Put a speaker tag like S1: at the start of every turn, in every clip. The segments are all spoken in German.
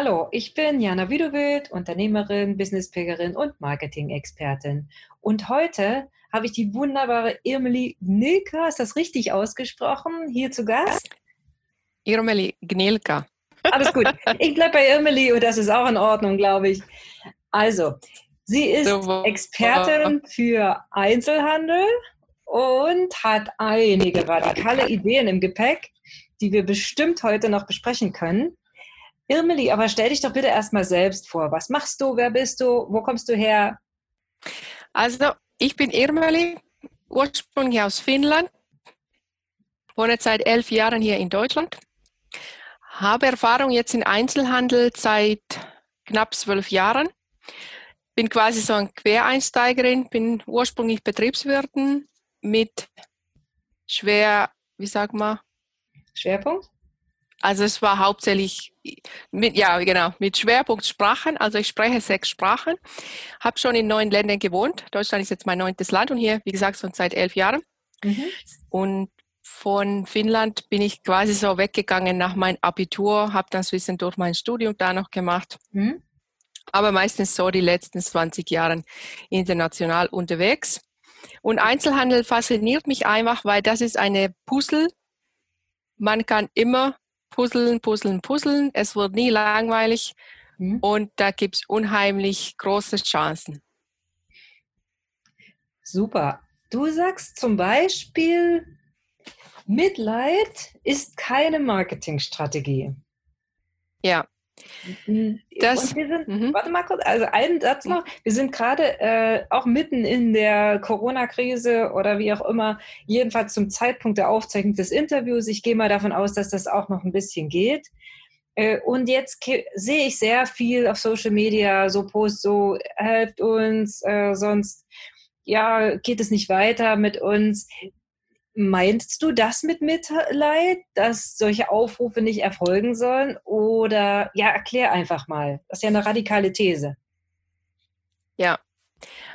S1: Hallo, ich bin Jana Widowild, Unternehmerin, Businesspickerin und Marketing-Expertin. Und heute habe ich die wunderbare Irmeli Gnilka, ist das richtig ausgesprochen, hier zu Gast?
S2: Irmeli Gnilka.
S1: Alles gut. Ich bleibe bei Irmeli und das ist auch in Ordnung, glaube ich. Also, sie ist. Expertin für Einzelhandel und hat einige radikale Ideen im Gepäck, die wir bestimmt heute noch besprechen können. Irmeli, aber stell dich doch bitte erstmal selbst vor. Was machst du? Wer bist du? Wo kommst du her?
S2: Also, ich bin Irmeli, ursprünglich aus Finnland, wohne seit elf Jahren hier in Deutschland, habe Erfahrung jetzt in Einzelhandel seit knapp zwölf Jahren, bin quasi so ein Quereinsteigerin, bin ursprünglich Betriebswirtin mit schwer, wie sagt man?
S1: Schwerpunkt?
S2: Also es war hauptsächlich mit, ja genau, mit Schwerpunkt Sprachen. Also ich spreche sechs Sprachen, habe schon in neun Ländern gewohnt. Deutschland ist jetzt mein neuntes Land und hier, wie gesagt, schon seit elf Jahren. Mhm. Und von Finnland bin ich quasi so weggegangen nach meinem Abitur, habe dann durch mein Studium da noch gemacht. Mhm. Aber meistens so die letzten 20 Jahre international unterwegs. Und Einzelhandel fasziniert mich einfach, weil das ist eine Puzzle. Man kann immer puzzeln, puzzeln, puzzeln. Es wird nie langweilig mhm. und da gibt es unheimlich große Chancen.
S1: Super. Du sagst zum Beispiel, Mitleid ist keine Marketingstrategie.
S2: Ja.
S1: Das, wir sind, mhm. warte mal kurz, also einen Satz noch. Wir sind gerade äh, auch mitten in der Corona-Krise oder wie auch immer, jedenfalls zum Zeitpunkt der Aufzeichnung des Interviews. Ich gehe mal davon aus, dass das auch noch ein bisschen geht. Äh, und jetzt sehe ich sehr viel auf Social Media, so Posts, so helft uns, äh, sonst ja, geht es nicht weiter mit uns. Meinst du das mit Mitleid, dass solche Aufrufe nicht erfolgen sollen? Oder ja, erklär einfach mal. Das ist ja eine radikale These.
S2: Ja,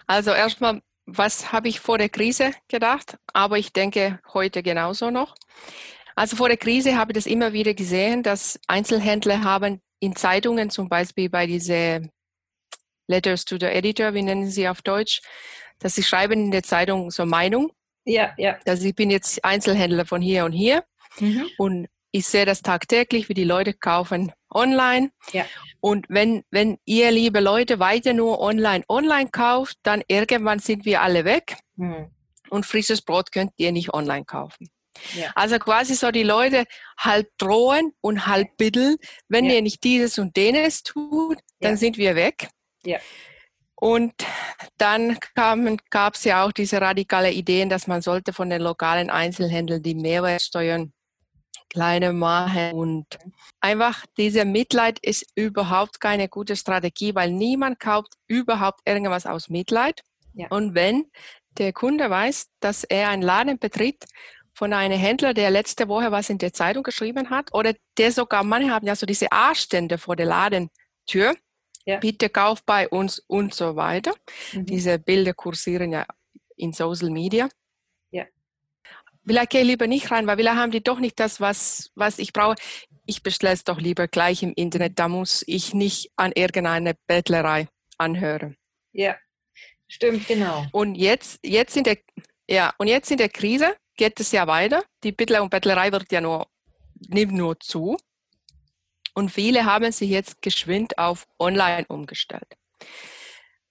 S2: also erstmal, was habe ich vor der Krise gedacht? Aber ich denke heute genauso noch. Also vor der Krise habe ich das immer wieder gesehen, dass Einzelhändler haben in Zeitungen, zum Beispiel bei diese Letters to the Editor, wie nennen sie auf Deutsch, dass sie schreiben in der Zeitung so Meinung
S1: ja, ja.
S2: Also ich bin jetzt Einzelhändler von hier und hier mhm. und ich sehe das tagtäglich, wie die Leute kaufen online. Ja. Und wenn, wenn ihr, liebe Leute, weiter nur online, online kauft, dann irgendwann sind wir alle weg. Mhm. Und frisches Brot könnt ihr nicht online kaufen. Ja. Also quasi so die Leute halb drohen und halb bitteln, wenn ja. ihr nicht dieses und jenes tut, dann sind wir weg. Und dann gab es ja auch diese radikale Ideen, dass man sollte von den lokalen Einzelhändlern die Mehrwertsteuern kleiner machen und einfach dieser Mitleid ist überhaupt keine gute Strategie, weil niemand kauft überhaupt irgendwas aus Mitleid. Ja. Und wenn der Kunde weiß, dass er einen Laden betritt von einem Händler, der letzte Woche was in der Zeitung geschrieben hat, oder der sogar, manche haben ja so diese A-Stände vor der Ladentür, ja. bitte kauf bei uns und so weiter. Mhm. Diese Bilder kursieren ja in Social Media. Ja. Vielleicht gehe ich lieber nicht rein, weil vielleicht haben die doch nicht das, was, was ich brauche. Ich bestelle es doch lieber gleich im Internet. Da muss ich nicht an irgendeine Bettlerei anhören.
S1: Ja, stimmt, genau.
S2: Und jetzt, jetzt in der, ja, und jetzt in der Krise geht es ja weiter. Die Bettler und Bettlerei wird ja nur, nimmt nur zu. Und viele haben sich jetzt geschwind auf Online umgestellt.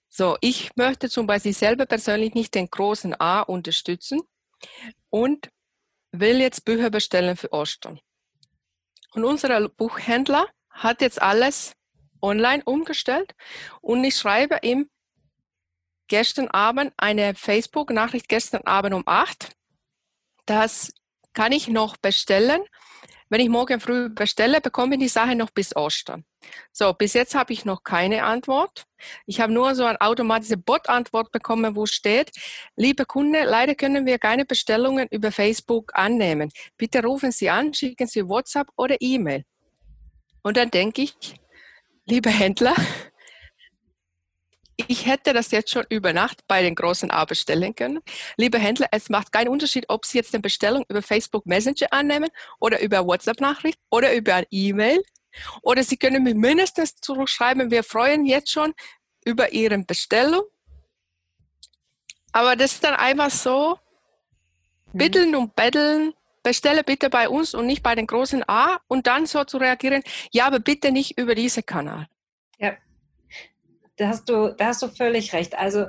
S2: So, ich möchte zum Beispiel selber persönlich nicht den großen A unterstützen und will jetzt Bücher bestellen für Ostern. Und unser Buchhändler hat jetzt alles online umgestellt und ich schreibe ihm gestern Abend eine Facebook-Nachricht, gestern Abend um acht. Das kann ich noch bestellen wenn ich morgen früh bestelle, bekomme ich die Sache noch bis Ostern. So, bis jetzt habe ich noch keine Antwort. Ich habe nur so eine automatische Bot-Antwort bekommen, wo steht, liebe Kunde, leider können wir keine Bestellungen über Facebook annehmen. Bitte rufen Sie an, schicken Sie WhatsApp oder E-Mail. Und dann denke ich, liebe Händler, ich hätte das jetzt schon über Nacht bei den großen A bestellen können. Liebe Händler, es macht keinen Unterschied, ob Sie jetzt eine Bestellung über Facebook Messenger annehmen oder über WhatsApp-Nachricht oder über ein E-Mail. Oder Sie können mir mindestens zurückschreiben, wir freuen jetzt schon über Ihre Bestellung. Aber das ist dann einfach so, mhm. bitteln und betteln, bestelle bitte bei uns und nicht bei den großen A und dann so zu reagieren, ja, aber bitte nicht über diesen Kanal.
S1: Da hast du, da hast du völlig recht. Also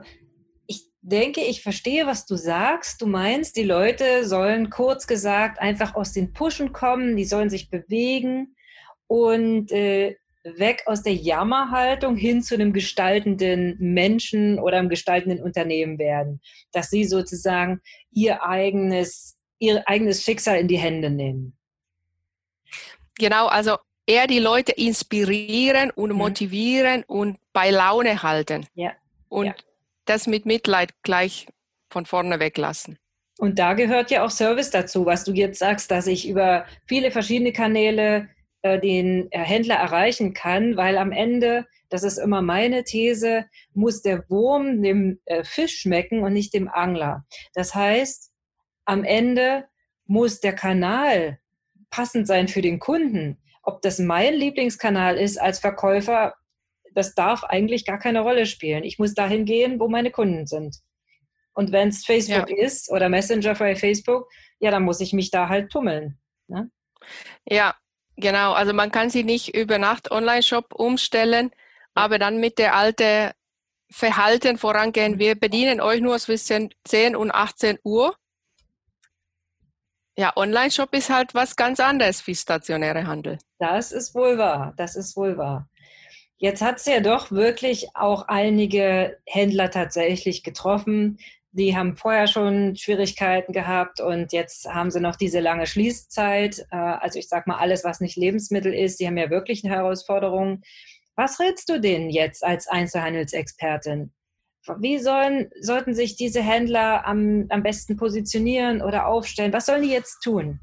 S1: ich denke, ich verstehe, was du sagst. Du meinst, die Leute sollen kurz gesagt einfach aus den Pushen kommen, die sollen sich bewegen und äh, weg aus der Jammerhaltung hin zu einem gestaltenden Menschen oder einem gestaltenden Unternehmen werden. Dass sie sozusagen ihr eigenes, ihr eigenes Schicksal in die Hände nehmen.
S2: Genau, also eher die Leute inspirieren und mhm. motivieren und bei Laune halten. Ja. Und ja. das mit Mitleid gleich von vorne weglassen.
S1: Und da gehört ja auch Service dazu, was du jetzt sagst, dass ich über viele verschiedene Kanäle äh, den äh, Händler erreichen kann, weil am Ende, das ist immer meine These, muss der Wurm dem äh, Fisch schmecken und nicht dem Angler. Das heißt, am Ende muss der Kanal passend sein für den Kunden. Ob das mein Lieblingskanal ist als Verkäufer, das darf eigentlich gar keine Rolle spielen. Ich muss dahin gehen, wo meine Kunden sind. Und wenn es Facebook ja. ist oder Messenger bei Facebook, ja, dann muss ich mich da halt tummeln. Ne?
S2: Ja, genau. Also man kann sie nicht über Nacht Online-Shop umstellen, aber dann mit der alten Verhalten vorangehen. Wir bedienen euch nur zwischen 10 und 18 Uhr ja, Online-Shop ist halt was ganz anderes wie stationäre Handel.
S1: Das ist wohl wahr. Das ist wohl wahr. Jetzt hat es ja doch wirklich auch einige Händler tatsächlich getroffen. Die haben vorher schon Schwierigkeiten gehabt und jetzt haben sie noch diese lange Schließzeit. Äh, also ich sage mal, alles, was nicht Lebensmittel ist, die haben ja wirklich eine Herausforderung. Was rätst du denen jetzt als Einzelhandelsexpertin? Wie sollen, sollten sich diese Händler am, am besten positionieren oder aufstellen? Was sollen die jetzt tun?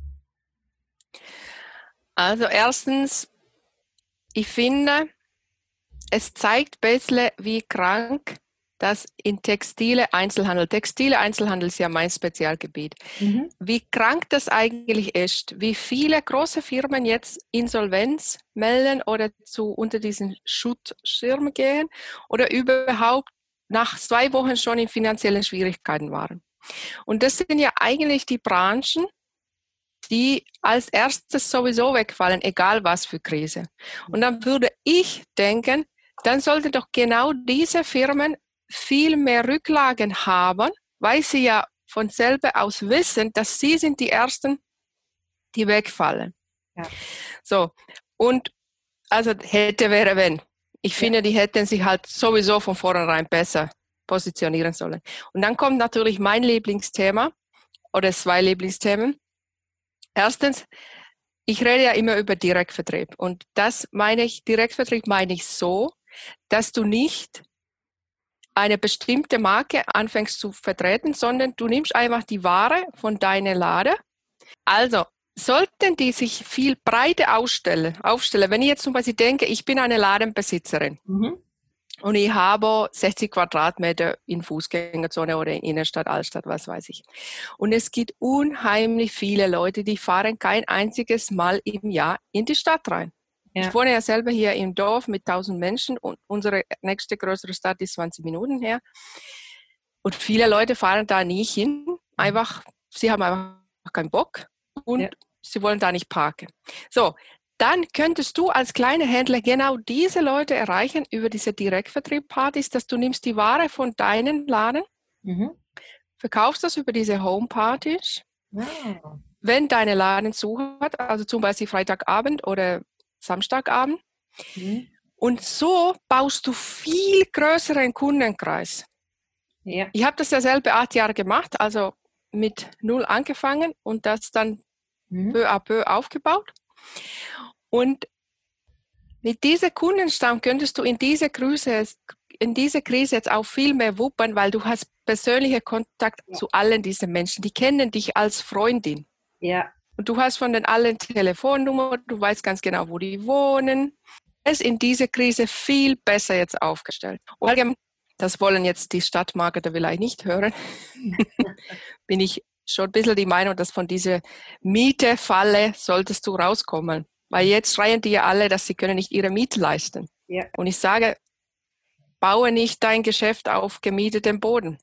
S2: Also erstens, ich finde, es zeigt bisschen, wie krank das in Textile Einzelhandel, Textile Einzelhandel ist ja mein Spezialgebiet, mhm. wie krank das eigentlich ist, wie viele große Firmen jetzt Insolvenz melden oder zu unter diesen Schutzschirm gehen oder überhaupt nach zwei Wochen schon in finanziellen Schwierigkeiten waren. Und das sind ja eigentlich die Branchen, die als erstes sowieso wegfallen, egal was für Krise. Und dann würde ich denken, dann sollten doch genau diese Firmen viel mehr Rücklagen haben, weil sie ja von selber aus wissen, dass sie sind die Ersten, die wegfallen. Ja. So, und also hätte, wäre, wenn. Ich finde, die hätten sich halt sowieso von vornherein besser positionieren sollen. Und dann kommt natürlich mein Lieblingsthema oder zwei Lieblingsthemen. Erstens, ich rede ja immer über Direktvertrieb und das meine ich, Direktvertrieb meine ich so, dass du nicht eine bestimmte Marke anfängst zu vertreten, sondern du nimmst einfach die Ware von deiner Lade. Also sollten die sich viel breiter ausstellen, aufstellen, wenn ich jetzt zum Beispiel denke, ich bin eine Ladenbesitzerin mhm. und ich habe 60 Quadratmeter in Fußgängerzone oder in Innenstadt, Altstadt, was weiß ich. Und es gibt unheimlich viele Leute, die fahren kein einziges Mal im Jahr in die Stadt rein. Ja. Ich wohne ja selber hier im Dorf mit 1000 Menschen und unsere nächste größere Stadt ist 20 Minuten her. Und viele Leute fahren da nicht hin, einfach, sie haben einfach keinen Bock und ja. sie wollen da nicht parken. So, dann könntest du als kleiner Händler genau diese Leute erreichen über diese Direktvertriebpartys, dass du nimmst die Ware von deinen Laden, mhm. verkaufst das über diese Homepartys. Ja. Wenn deine Laden zu hat, also zum Beispiel Freitagabend oder Samstagabend. Mhm. Und so baust du viel größeren Kundenkreis. Ja. Ich habe das ja selber acht Jahre gemacht, also mit null angefangen und das dann mhm. peu à peu aufgebaut. Und mit diesem Kundenstamm könntest du in dieser Krise, in dieser Krise jetzt auch viel mehr wuppern, weil du hast persönlichen Kontakt ja. zu allen diesen Menschen. Die kennen dich als Freundin. Ja. Und du hast von den allen Telefonnummer, du weißt ganz genau, wo die wohnen. Es ist in dieser Krise viel besser jetzt aufgestellt. Und das wollen jetzt die Stadtmarketer vielleicht nicht hören. Bin ich schon ein bisschen die Meinung, dass von dieser Miete-Falle solltest du rauskommen. Weil jetzt schreien die ja alle, dass sie können nicht ihre Miete leisten. Ja. Und ich sage, baue nicht dein Geschäft auf gemietetem Boden.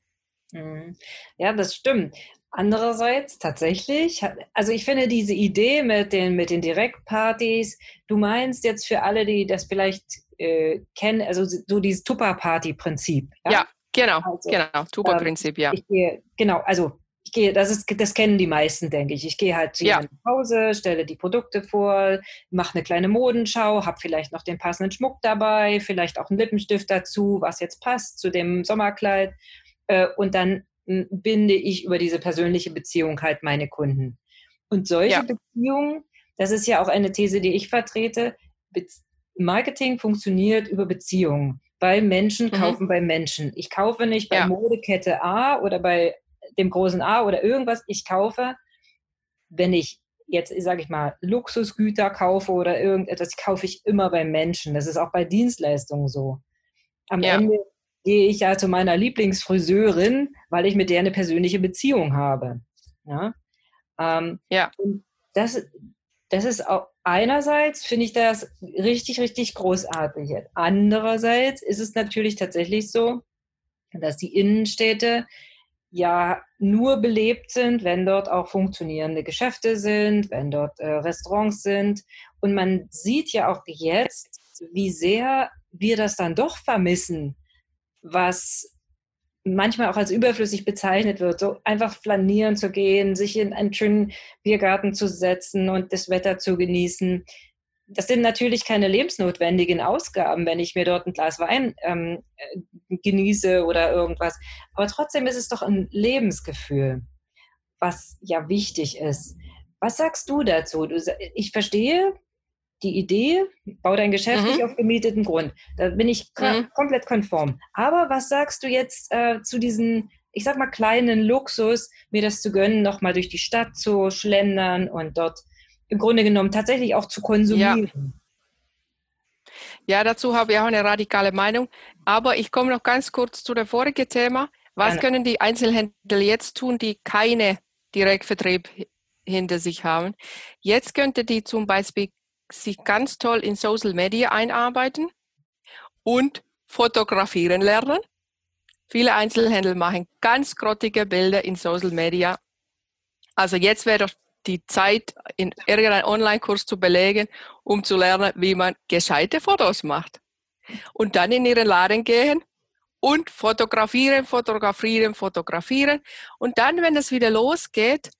S1: Mhm. Ja, das stimmt. Andererseits tatsächlich, also ich finde diese Idee mit den, mit den Direktpartys, du meinst jetzt für alle, die das vielleicht äh, kennen, also so dieses Tupper-Party-Prinzip.
S2: Ja? ja, genau, also, genau, Tupper-Prinzip, ähm, ja.
S1: Gehe, genau, also ich gehe, das ist, das kennen die meisten, denke ich. Ich gehe halt zu ja. nach Hause, stelle die Produkte vor, mache eine kleine Modenschau, habe vielleicht noch den passenden Schmuck dabei, vielleicht auch einen Lippenstift dazu, was jetzt passt zu dem Sommerkleid. Äh, und dann binde ich über diese persönliche Beziehung halt meine Kunden. Und solche ja. Beziehungen, das ist ja auch eine These, die ich vertrete, Marketing funktioniert über Beziehungen. Weil Menschen mhm. kaufen bei Menschen. Ich kaufe nicht bei ja. Modekette A oder bei dem großen A oder irgendwas. Ich kaufe, wenn ich jetzt, sage ich mal, Luxusgüter kaufe oder irgendetwas, kaufe ich immer bei Menschen. Das ist auch bei Dienstleistungen so. Am ja. Ende gehe ich ja zu meiner Lieblingsfriseurin, weil ich mit der eine persönliche Beziehung habe. Ja. Ähm, ja. Und das, das ist auch einerseits finde ich das richtig, richtig großartig. Andererseits ist es natürlich tatsächlich so, dass die Innenstädte ja nur belebt sind, wenn dort auch funktionierende Geschäfte sind, wenn dort äh, Restaurants sind. Und man sieht ja auch jetzt, wie sehr wir das dann doch vermissen, was manchmal auch als überflüssig bezeichnet wird, so einfach flanieren zu gehen, sich in einen schönen Biergarten zu setzen und das Wetter zu genießen. Das sind natürlich keine lebensnotwendigen Ausgaben, wenn ich mir dort ein Glas Wein ähm, äh, genieße oder irgendwas. Aber trotzdem ist es doch ein Lebensgefühl, was ja wichtig ist. Was sagst du dazu? Du, ich verstehe, die Idee, bau dein Geschäft mhm. nicht auf gemieteten Grund. Da bin ich mhm. komplett konform. Aber was sagst du jetzt äh, zu diesen, ich sag mal, kleinen Luxus, mir das zu gönnen, nochmal durch die Stadt zu schlendern und dort im Grunde genommen tatsächlich auch zu konsumieren?
S2: Ja. ja dazu habe ich auch eine radikale Meinung. Aber ich komme noch ganz kurz zu dem vorigen Thema. Was Gerne. können die Einzelhändler jetzt tun, die keine Direktvertrieb hinter sich haben? Jetzt könnte die zum Beispiel sich ganz toll in Social Media einarbeiten und fotografieren lernen. Viele Einzelhändler machen ganz grottige Bilder in Social Media. Also jetzt wäre doch die Zeit, in irgendeinem Online-Kurs zu belegen, um zu lernen, wie man gescheite Fotos macht. Und dann in ihren Laden gehen und fotografieren, fotografieren, fotografieren. Und dann, wenn es wieder losgeht,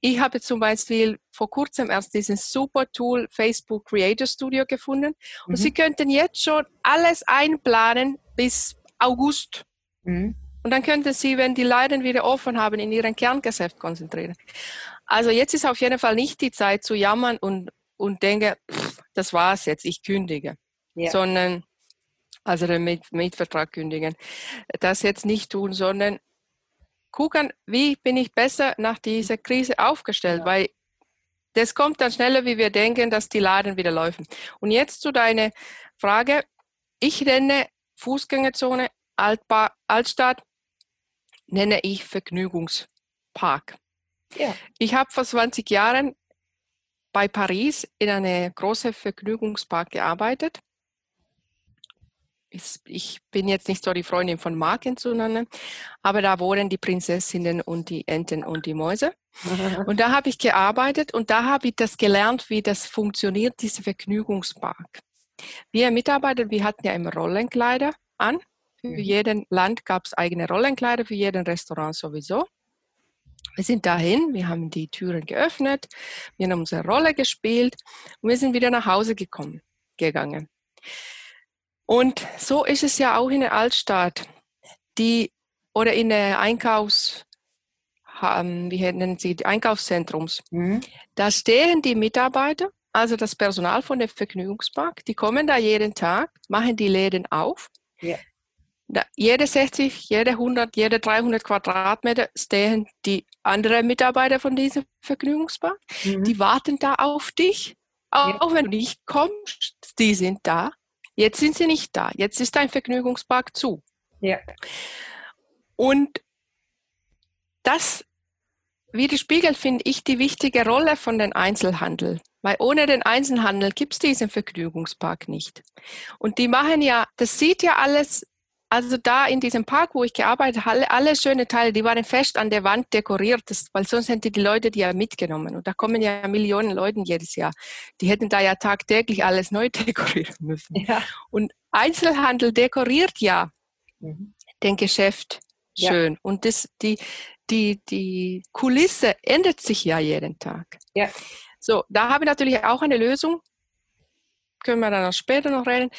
S2: ich habe zum Beispiel vor kurzem erst dieses super Tool Facebook Creator Studio gefunden und mhm. Sie könnten jetzt schon alles einplanen bis August. Mhm. Und dann könnten Sie, wenn die Leiden wieder offen haben, in Ihren Kerngeschäft konzentrieren. Also jetzt ist auf jeden Fall nicht die Zeit zu jammern und, und denke, pff, das war's jetzt, ich kündige. Ja. Sondern, also den Mietvertrag kündigen. Das jetzt nicht tun, sondern gucken, wie bin ich besser nach dieser Krise aufgestellt, ja. weil das kommt dann schneller, wie wir denken, dass die Laden wieder laufen. Und jetzt zu deiner Frage. Ich nenne Fußgängerzone Altba Altstadt, nenne ich Vergnügungspark. Ja. Ich habe vor 20 Jahren bei Paris in einem großen Vergnügungspark gearbeitet ich bin jetzt nicht so die Freundin von Marken zu nennen, aber da wohnen die Prinzessinnen und die Enten und die Mäuse. Und da habe ich gearbeitet und da habe ich das gelernt, wie das funktioniert, dieser Vergnügungspark. Wir Mitarbeiter, wir hatten ja immer Rollenkleider an. Für mhm. jeden Land gab es eigene Rollenkleider, für jeden Restaurant sowieso. Wir sind dahin, wir haben die Türen geöffnet, wir haben unsere Rolle gespielt und wir sind wieder nach Hause gekommen, gegangen. Und so ist es ja auch in der Altstadt, die oder in der Einkaufs, wie nennen Sie, Einkaufszentrums. Mhm. Da stehen die Mitarbeiter, also das Personal von der Vergnügungspark, die kommen da jeden Tag, machen die Läden auf. Ja. Jede 60, jede 100, jede 300 Quadratmeter stehen die anderen Mitarbeiter von diesem Vergnügungspark. Mhm. Die warten da auf dich. Auch, ja. wenn du nicht kommst, die sind da. Jetzt sind sie nicht da. Jetzt ist ein Vergnügungspark zu. Ja. Und das widerspiegelt, finde ich, die wichtige Rolle von den Einzelhandel. Weil ohne den Einzelhandel gibt es diesen Vergnügungspark nicht. Und die machen ja, das sieht ja alles, also da in diesem Park, wo ich gearbeitet habe, alle, alle schöne Teile, die waren fest an der Wand dekoriert, weil sonst hätten die Leute die ja mitgenommen. Und da kommen ja Millionen Leute jedes Jahr. Die hätten da ja tagtäglich alles neu dekorieren müssen. Ja. Und Einzelhandel dekoriert ja mhm. den Geschäft schön. Ja. Und das, die, die, die Kulisse ändert sich ja jeden Tag. Ja. So, da habe ich natürlich auch eine Lösung. Können wir dann auch später noch reden.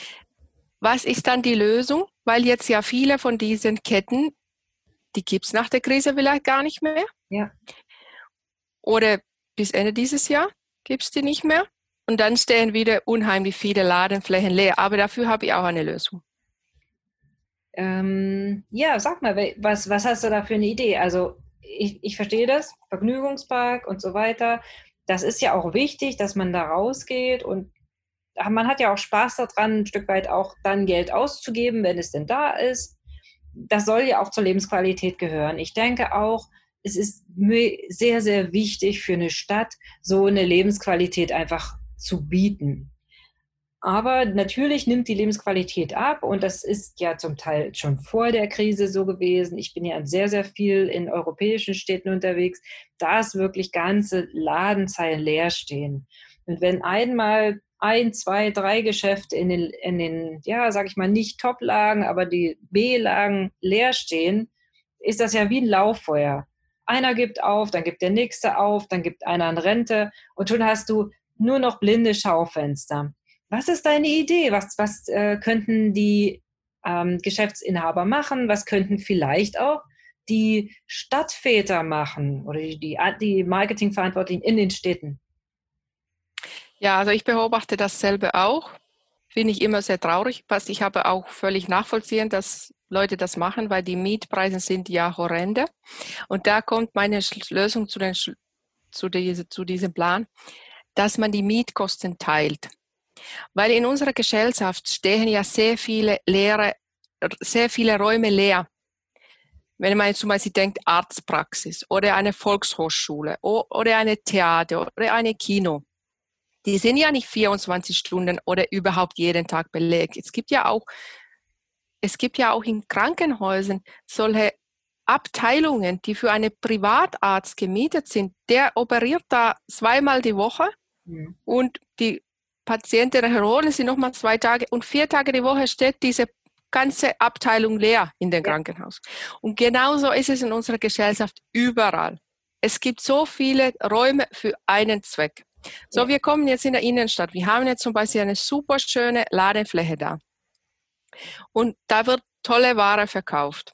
S2: Was ist dann die Lösung? Weil jetzt ja viele von diesen Ketten, die gibt es nach der Krise vielleicht gar nicht mehr. Ja. Oder bis Ende dieses Jahr gibt es die nicht mehr. Und dann stehen wieder unheimlich viele Ladenflächen leer. Aber dafür habe ich auch eine Lösung.
S1: Ähm, ja, sag mal, was, was hast du da für eine Idee? Also ich, ich verstehe das, Vergnügungspark und so weiter. Das ist ja auch wichtig, dass man da rausgeht und man hat ja auch Spaß daran, ein Stück weit auch dann Geld auszugeben, wenn es denn da ist. Das soll ja auch zur Lebensqualität gehören. Ich denke auch, es ist sehr, sehr wichtig für eine Stadt, so eine Lebensqualität einfach zu bieten. Aber natürlich nimmt die Lebensqualität ab und das ist ja zum Teil schon vor der Krise so gewesen. Ich bin ja sehr, sehr viel in europäischen Städten unterwegs, da ist wirklich ganze Ladenzeilen leer stehen. Und wenn einmal ein, zwei, drei Geschäfte in den, in den ja, sag ich mal, nicht Top-Lagen, aber die B-Lagen leer stehen, ist das ja wie ein Lauffeuer. Einer gibt auf, dann gibt der nächste auf, dann gibt einer eine Rente und schon hast du nur noch blinde Schaufenster. Was ist deine Idee? Was, was äh, könnten die ähm, Geschäftsinhaber machen? Was könnten vielleicht auch die Stadtväter machen oder die, die Marketingverantwortlichen in den Städten?
S2: Ja, also ich beobachte dasselbe auch. Finde ich immer sehr traurig. Was ich habe auch völlig nachvollziehen, dass Leute das machen, weil die Mietpreise sind ja horrende. Und da kommt meine Lösung zu, den, zu, diese, zu diesem Plan, dass man die Mietkosten teilt. Weil in unserer Gesellschaft stehen ja sehr viele leere, sehr viele Räume leer. Wenn man zum Beispiel denkt, Arztpraxis oder eine Volkshochschule oder eine Theater oder eine Kino. Die sind ja nicht 24 Stunden oder überhaupt jeden Tag belegt. Es gibt ja auch, es gibt ja auch in Krankenhäusern solche Abteilungen, die für einen Privatarzt gemietet sind. Der operiert da zweimal die Woche mhm. und die Patienten erholen sie nochmal zwei Tage und vier Tage die Woche steht diese ganze Abteilung leer in dem ja. Krankenhaus. Und genauso ist es in unserer Gesellschaft überall. Es gibt so viele Räume für einen Zweck. So, ja. wir kommen jetzt in der Innenstadt. Wir haben jetzt zum Beispiel eine super schöne Ladefläche da. Und da wird tolle Ware verkauft.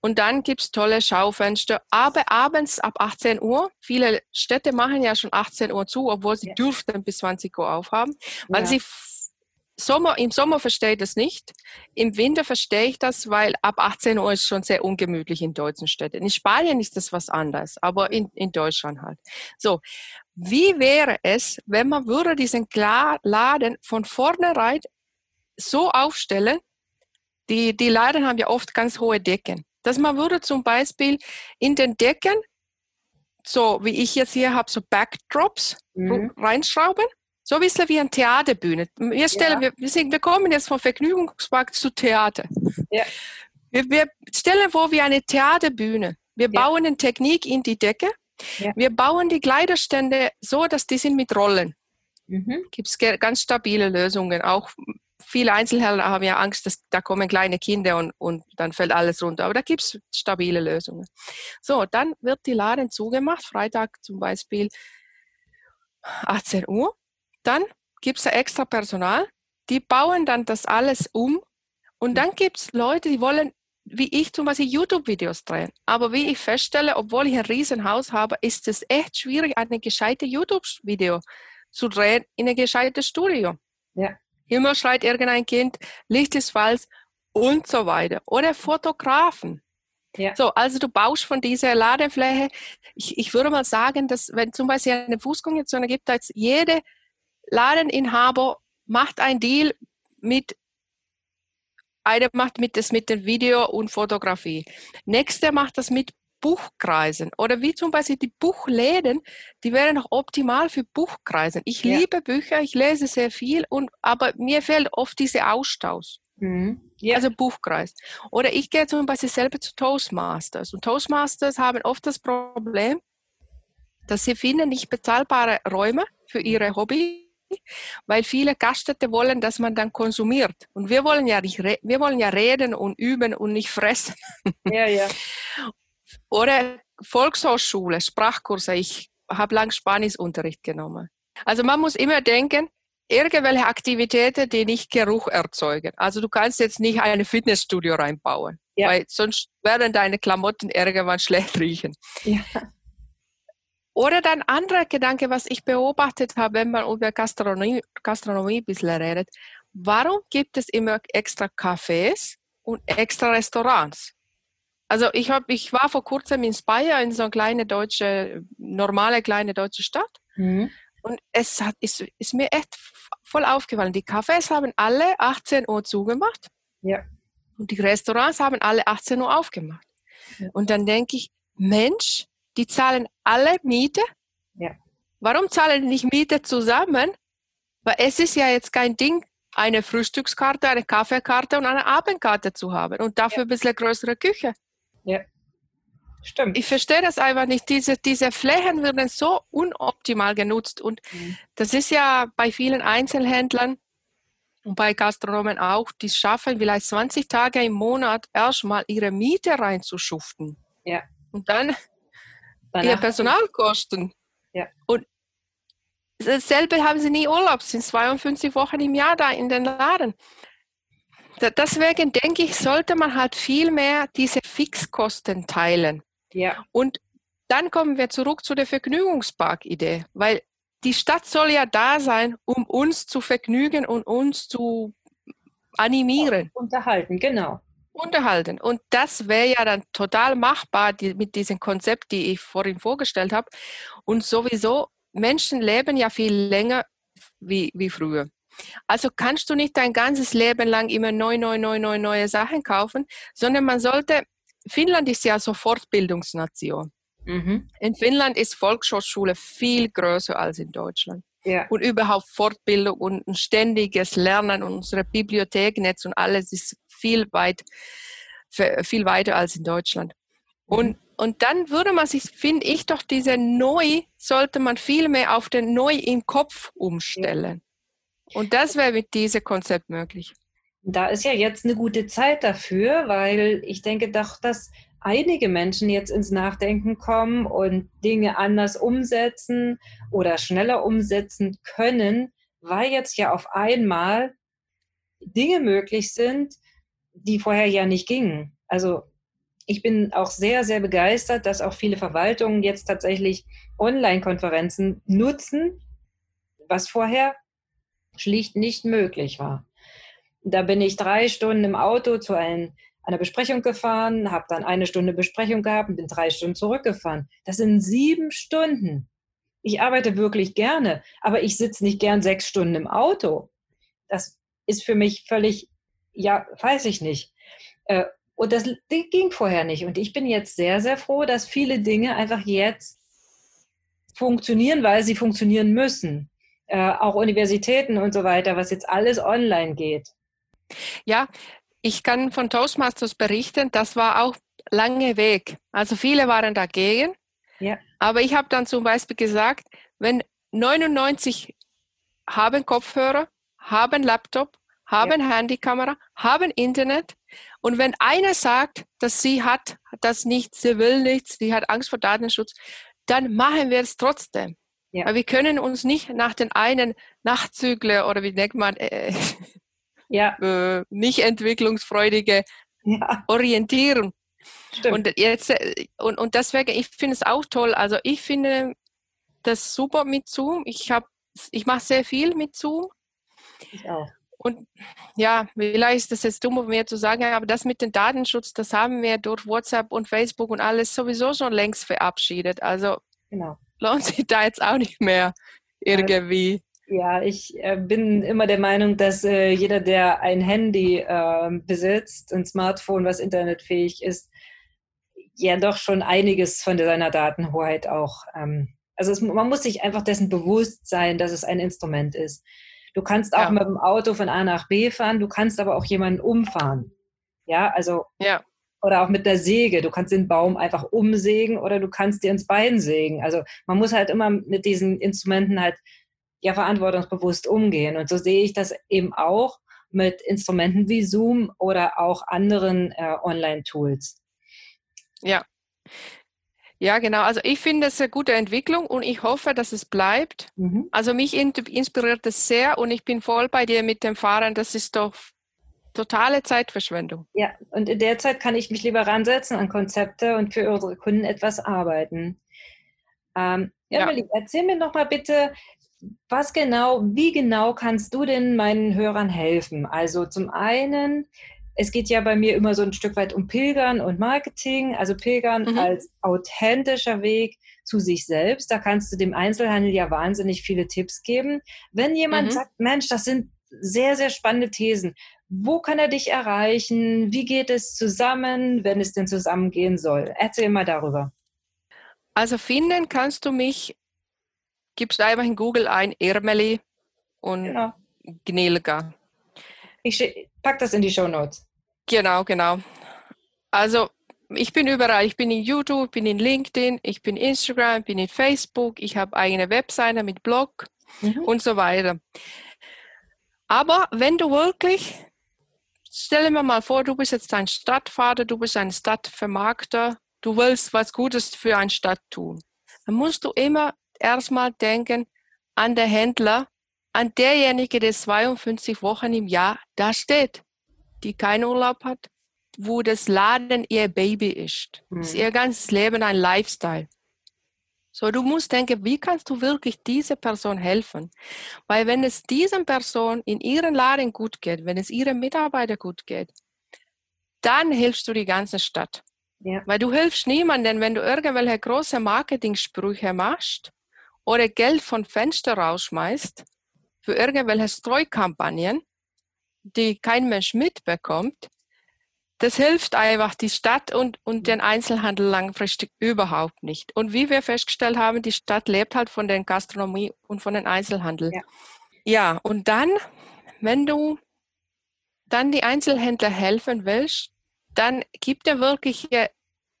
S2: Und dann gibt es tolle Schaufenster, aber abends ab 18 Uhr. Viele Städte machen ja schon 18 Uhr zu, obwohl sie ja. dürften bis 20 Uhr aufhaben, weil ja. sie Sommer, im Sommer verstehe ich das nicht. Im Winter verstehe ich das, weil ab 18 Uhr ist schon sehr ungemütlich in deutschen Städten. In Spanien ist das was anderes, aber in, in Deutschland halt. So. Wie wäre es, wenn man würde diesen Laden von vornherein so aufstellen, die, die Laden haben ja oft ganz hohe Decken dass man würde zum Beispiel in den Decken, so wie ich jetzt hier habe, so Backdrops mhm. reinschrauben. So ein bisschen wie eine Theaterbühne. Wir, stellen, ja. wir, wir, sind, wir kommen jetzt vom Vergnügungspark zu Theater. Ja. Wir, wir stellen vor wie eine Theaterbühne. Wir ja. bauen eine Technik in die Decke. Wir bauen die Kleiderstände so, dass die sind mit Rollen. Mhm. Gibt es ganz stabile Lösungen, auch viele Einzelhändler haben ja Angst, dass da kommen kleine Kinder und, und dann fällt alles runter. Aber da gibt es stabile Lösungen. So, dann wird die Laden zugemacht, Freitag zum Beispiel 18 Uhr. Dann gibt es extra Personal, die bauen dann das alles um. Und dann gibt es Leute, die wollen, wie ich zum Beispiel, YouTube-Videos drehen. Aber wie ich feststelle, obwohl ich ein Riesenhaus habe, ist es echt schwierig, eine gescheite YouTube-Video zu drehen in ein gescheites Studio. Ja. Immer schreit irgendein Kind, Licht ist falsch und so weiter. Oder Fotografen. Ja. So, also du baust von dieser Ladefläche, ich, ich würde mal sagen, dass wenn zum Beispiel eine Fußgängerzone gibt, dass jede Ladeninhaber macht ein Deal mit einer macht mit das mit dem Video und Fotografie. Nächster macht das mit Buchkreisen oder wie zum Beispiel die Buchläden, die wären noch optimal für Buchkreisen. Ich ja. liebe Bücher, ich lese sehr viel, und, aber mir fehlt oft diese Austausch. Mhm. Ja. Also Buchkreis. Oder ich gehe zum Beispiel selber zu Toastmasters. Und Toastmasters haben oft das Problem, dass sie finden nicht bezahlbare Räume für ihre Hobby, weil viele Gaststätte wollen, dass man dann konsumiert. Und wir wollen ja nicht, wir wollen ja reden und üben und nicht fressen. Ja, ja. Oder Volkshochschule, Sprachkurse. Ich habe lang Spanischunterricht genommen. Also man muss immer denken, irgendwelche Aktivitäten, die nicht Geruch erzeugen. Also du kannst jetzt nicht ein Fitnessstudio reinbauen, ja. weil sonst werden deine Klamotten irgendwann schlecht riechen. Ja. Oder dann anderer Gedanke, was ich beobachtet habe, wenn man über Gastronomie, Gastronomie ein bisschen redet. Warum gibt es immer extra Cafés und extra Restaurants? Also ich, hab, ich war vor kurzem in Speyer, in so eine kleine deutsche, normale kleine deutsche Stadt. Mhm. Und es hat, ist, ist mir echt voll aufgefallen. Die Cafés haben alle 18 Uhr zugemacht. Ja. Und die Restaurants haben alle 18 Uhr aufgemacht. Ja. Und dann denke ich, Mensch, die zahlen alle Miete. Ja. Warum zahlen nicht Miete zusammen? Weil es ist ja jetzt kein Ding, eine Frühstückskarte, eine Kaffeekarte und eine Abendkarte zu haben und dafür ja. ein bisschen größere Küche. Ja. Stimmt. Ich verstehe das einfach nicht. Diese, diese Flächen werden so unoptimal genutzt. Und mhm. das ist ja bei vielen Einzelhändlern und bei Gastronomen auch, die schaffen vielleicht 20 Tage im Monat erstmal ihre Miete reinzuschuften. Ja. Und dann Ihre Personalkosten. Ja. Und dasselbe haben sie nie Urlaub, sind 52 Wochen im Jahr da in den Laden. Deswegen denke ich, sollte man halt viel mehr diese Fixkosten teilen. Ja. Und dann kommen wir zurück zu der Vergnügungspark-Idee, weil die Stadt soll ja da sein, um uns zu vergnügen und uns zu animieren.
S1: Unterhalten, genau.
S2: Unterhalten. Und das wäre ja dann total machbar die, mit diesem Konzept, die ich vorhin vorgestellt habe. Und sowieso, Menschen leben ja viel länger wie, wie früher. Also kannst du nicht dein ganzes Leben lang immer neu, neu, neu, neu, neue Sachen kaufen, sondern man sollte Finnland ist ja so Fortbildungsnation. Mhm. In Finnland ist Volkshochschule viel größer als in Deutschland. Ja. Und überhaupt Fortbildung und ein ständiges Lernen und unsere Bibliotheknetz und alles ist viel weit, viel weiter als in Deutschland. Und, und dann würde man sich, finde ich doch, diese Neu sollte man viel mehr auf den Neu im Kopf umstellen. Und das wäre mit diesem Konzept möglich.
S1: Da ist ja jetzt eine gute Zeit dafür, weil ich denke doch, dass einige Menschen jetzt ins Nachdenken kommen und Dinge anders umsetzen oder schneller umsetzen können, weil jetzt ja auf einmal Dinge möglich sind, die vorher ja nicht gingen. Also ich bin auch sehr, sehr begeistert, dass auch viele Verwaltungen jetzt tatsächlich Online-Konferenzen nutzen, was vorher schlicht nicht möglich war. Da bin ich drei Stunden im Auto zu ein, einer Besprechung gefahren, habe dann eine Stunde Besprechung gehabt und bin drei Stunden zurückgefahren. Das sind sieben Stunden. Ich arbeite wirklich gerne, aber ich sitze nicht gern sechs Stunden im Auto. Das ist für mich völlig, ja, weiß ich nicht. Äh, und das ging vorher nicht. Und ich bin jetzt sehr, sehr froh, dass viele Dinge einfach jetzt funktionieren, weil sie funktionieren müssen. Äh, auch Universitäten und so weiter, was jetzt alles online geht.
S2: Ja, ich kann von Toastmasters berichten, das war auch lange Weg. Also viele waren dagegen. Ja. Aber ich habe dann zum Beispiel gesagt, wenn 99 haben Kopfhörer, haben Laptop, haben ja. Handykamera, haben Internet und wenn einer sagt, dass sie hat das nicht, sie will nichts, sie hat Angst vor Datenschutz, dann machen wir es trotzdem. Ja. Aber wir können uns nicht nach den einen Nachtzügler oder wie nennt man, äh, ja. äh, nicht entwicklungsfreudige ja. orientieren. Stimmt. Und jetzt äh, und, und deswegen, ich finde es auch toll. Also ich finde das super mit Zoom. Ich habe, ich mache sehr viel mit Zoom. Ich auch. Und ja, vielleicht ist das jetzt dumm von mir zu sagen, aber das mit dem Datenschutz, das haben wir durch WhatsApp und Facebook und alles sowieso schon längst verabschiedet. Also genau. lohnt sich da jetzt auch nicht mehr irgendwie.
S1: Ja, ich äh, bin immer der Meinung, dass äh, jeder, der ein Handy äh, besitzt, ein Smartphone, was internetfähig ist, ja doch schon einiges von seiner Datenhoheit auch. Ähm, also es, man muss sich einfach dessen bewusst sein, dass es ein Instrument ist. Du kannst auch ja. mit dem Auto von A nach B fahren, du kannst aber auch jemanden umfahren. Ja, also
S2: ja.
S1: oder auch mit der Säge. Du kannst den Baum einfach umsägen oder du kannst dir ins Bein sägen. Also man muss halt immer mit diesen Instrumenten halt ja verantwortungsbewusst umgehen. Und so sehe ich das eben auch mit Instrumenten wie Zoom oder auch anderen äh, Online-Tools.
S2: Ja. Ja, genau. Also ich finde es eine gute Entwicklung und ich hoffe, dass es bleibt. Mhm. Also mich inspiriert es sehr und ich bin voll bei dir mit dem Fahren. Das ist doch totale Zeitverschwendung.
S1: Ja, und in der Zeit kann ich mich lieber ransetzen an Konzepte und für unsere Kunden etwas arbeiten. Ähm, ja, ja. erzähl mir noch mal bitte, was genau, wie genau kannst du denn meinen Hörern helfen? Also zum einen, es geht ja bei mir immer so ein Stück weit um Pilgern und Marketing, also Pilgern mhm. als authentischer Weg zu sich selbst. Da kannst du dem Einzelhandel ja wahnsinnig viele Tipps geben. Wenn jemand mhm. sagt, Mensch, das sind sehr, sehr spannende Thesen. Wo kann er dich erreichen? Wie geht es zusammen, wenn es denn zusammengehen soll? Erzähl mal darüber.
S2: Also finden kannst du mich gibst einfach in Google ein Ermeli und genau. Gnilga.
S1: Ich pack das in die Show Notes.
S2: Genau, genau. Also ich bin überall. Ich bin in YouTube, bin in LinkedIn, ich bin Instagram, bin in Facebook, ich habe eigene Webseite mit Blog mhm. und so weiter. Aber wenn du wirklich, stell mir mal vor, du bist jetzt ein Stadtvater, du bist ein Stadtvermarkter, du willst was Gutes für eine Stadt tun, dann musst du immer erstmal denken an den Händler, an derjenige, der 52 Wochen im Jahr da steht, die keinen Urlaub hat, wo das Laden ihr Baby ist. Mhm. ist ihr ganzes Leben ein Lifestyle. So, du musst denken, wie kannst du wirklich dieser Person helfen? Weil wenn es dieser Person in ihrem Laden gut geht, wenn es ihren Mitarbeitern gut geht, dann hilfst du die ganze Stadt. Ja. Weil du hilfst niemandem, wenn du irgendwelche große Marketingsprüche machst oder Geld von Fenster rausschmeißt für irgendwelche Streukampagnen, die kein Mensch mitbekommt, das hilft einfach die Stadt und, und den Einzelhandel langfristig überhaupt nicht. Und wie wir festgestellt haben, die Stadt lebt halt von der Gastronomie und von den Einzelhandel. Ja, ja und dann, wenn du dann die Einzelhändler helfen willst, dann gibt er wirklich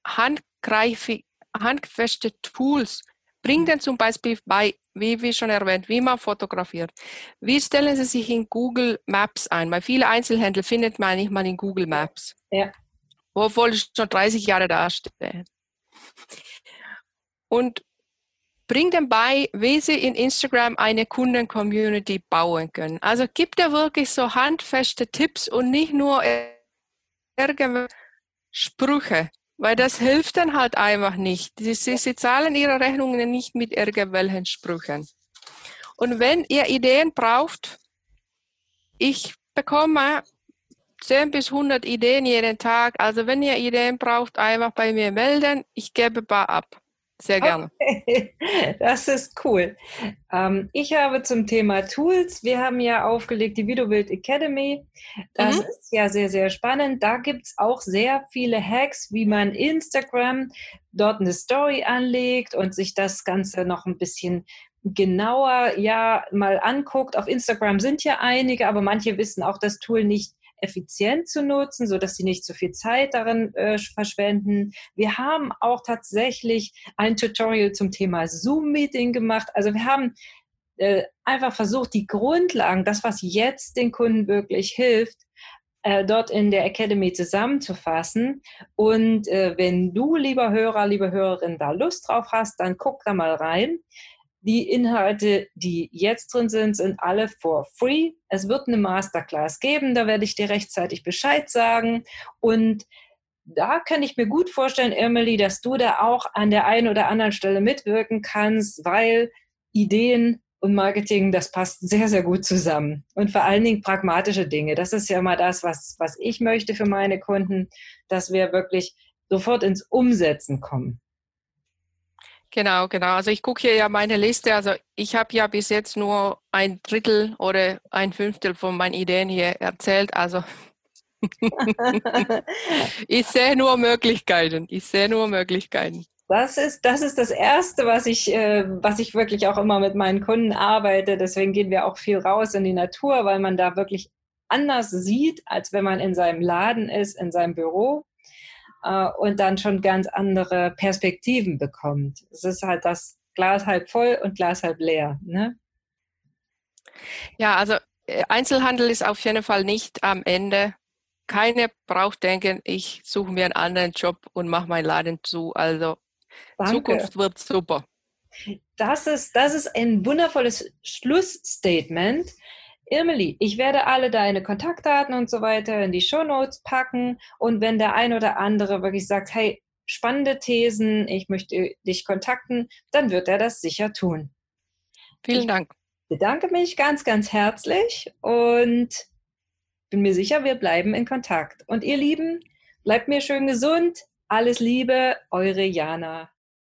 S2: handgreifige, handfeste Tools, Bring denn zum Beispiel bei, wie wir schon erwähnt, wie man fotografiert. Wie stellen Sie sich in Google Maps ein? Weil viele Einzelhändler findet man nicht mal in Google Maps.
S1: Ja.
S2: Obwohl ich schon 30 Jahre da stehe. Und bring dem bei, wie Sie in Instagram eine Kunden-Community bauen können. Also gibt er wirklich so handfeste Tipps und nicht nur irgendwelche Sprüche, weil das hilft dann halt einfach nicht. Sie, sie zahlen ihre Rechnungen nicht mit irgendwelchen Sprüchen. Und wenn ihr Ideen braucht, ich bekomme 10 bis 100 Ideen jeden Tag. Also wenn ihr Ideen braucht, einfach bei mir melden. Ich gebe ein paar ab. Sehr gerne.
S1: Okay. Das ist cool. Ähm, ich habe zum Thema Tools, wir haben ja aufgelegt die Videobild Academy. Das mhm. ist ja sehr, sehr spannend. Da gibt es auch sehr viele Hacks, wie man Instagram dort eine Story anlegt und sich das Ganze noch ein bisschen genauer ja mal anguckt. Auf Instagram sind ja einige, aber manche wissen auch das Tool nicht effizient zu nutzen, so dass sie nicht so viel Zeit darin äh, verschwenden. Wir haben auch tatsächlich ein Tutorial zum Thema Zoom-Meeting gemacht. Also wir haben äh, einfach versucht, die Grundlagen, das, was jetzt den Kunden wirklich hilft, äh, dort in der Academy zusammenzufassen. Und äh, wenn du, lieber Hörer, liebe Hörerin, da Lust drauf hast, dann guck da mal rein. Die Inhalte, die jetzt drin sind, sind alle for free. Es wird eine Masterclass geben, da werde ich dir rechtzeitig Bescheid sagen. Und da kann ich mir gut vorstellen, Emily, dass du da auch an der einen oder anderen Stelle mitwirken kannst, weil Ideen und Marketing, das passt sehr, sehr gut zusammen. Und vor allen Dingen pragmatische Dinge. Das ist ja mal das, was, was ich möchte für meine Kunden, dass wir wirklich sofort ins Umsetzen kommen.
S2: Genau, genau. Also ich gucke hier ja meine Liste. Also ich habe ja bis jetzt nur ein Drittel oder ein Fünftel von meinen Ideen hier erzählt. Also ich sehe nur Möglichkeiten. Ich sehe nur Möglichkeiten.
S1: Das ist, das ist das Erste, was ich, äh, was ich wirklich auch immer mit meinen Kunden arbeite. Deswegen gehen wir auch viel raus in die Natur, weil man da wirklich anders sieht, als wenn man in seinem Laden ist, in seinem Büro äh, und dann schon ganz andere Perspektiven bekommt. Es ist halt das Glas halb voll und Glas halb leer. Ne?
S2: Ja, also äh, Einzelhandel ist auf jeden Fall nicht am Ende. Keiner braucht denken, ich suche mir einen anderen Job und mache meinen Laden zu. Also Danke. Zukunft wird super.
S1: Das ist, das ist ein wundervolles Schlussstatement. Emily, ich werde alle deine Kontaktdaten und so weiter in die Shownotes packen und wenn der ein oder andere wirklich sagt, hey, spannende Thesen, ich möchte dich kontakten, dann wird er das sicher tun.
S2: Vielen Dank.
S1: Ich bedanke mich ganz, ganz herzlich und bin mir sicher, wir bleiben in Kontakt. Und ihr Lieben, bleibt mir schön gesund. Alles Liebe, eure Jana.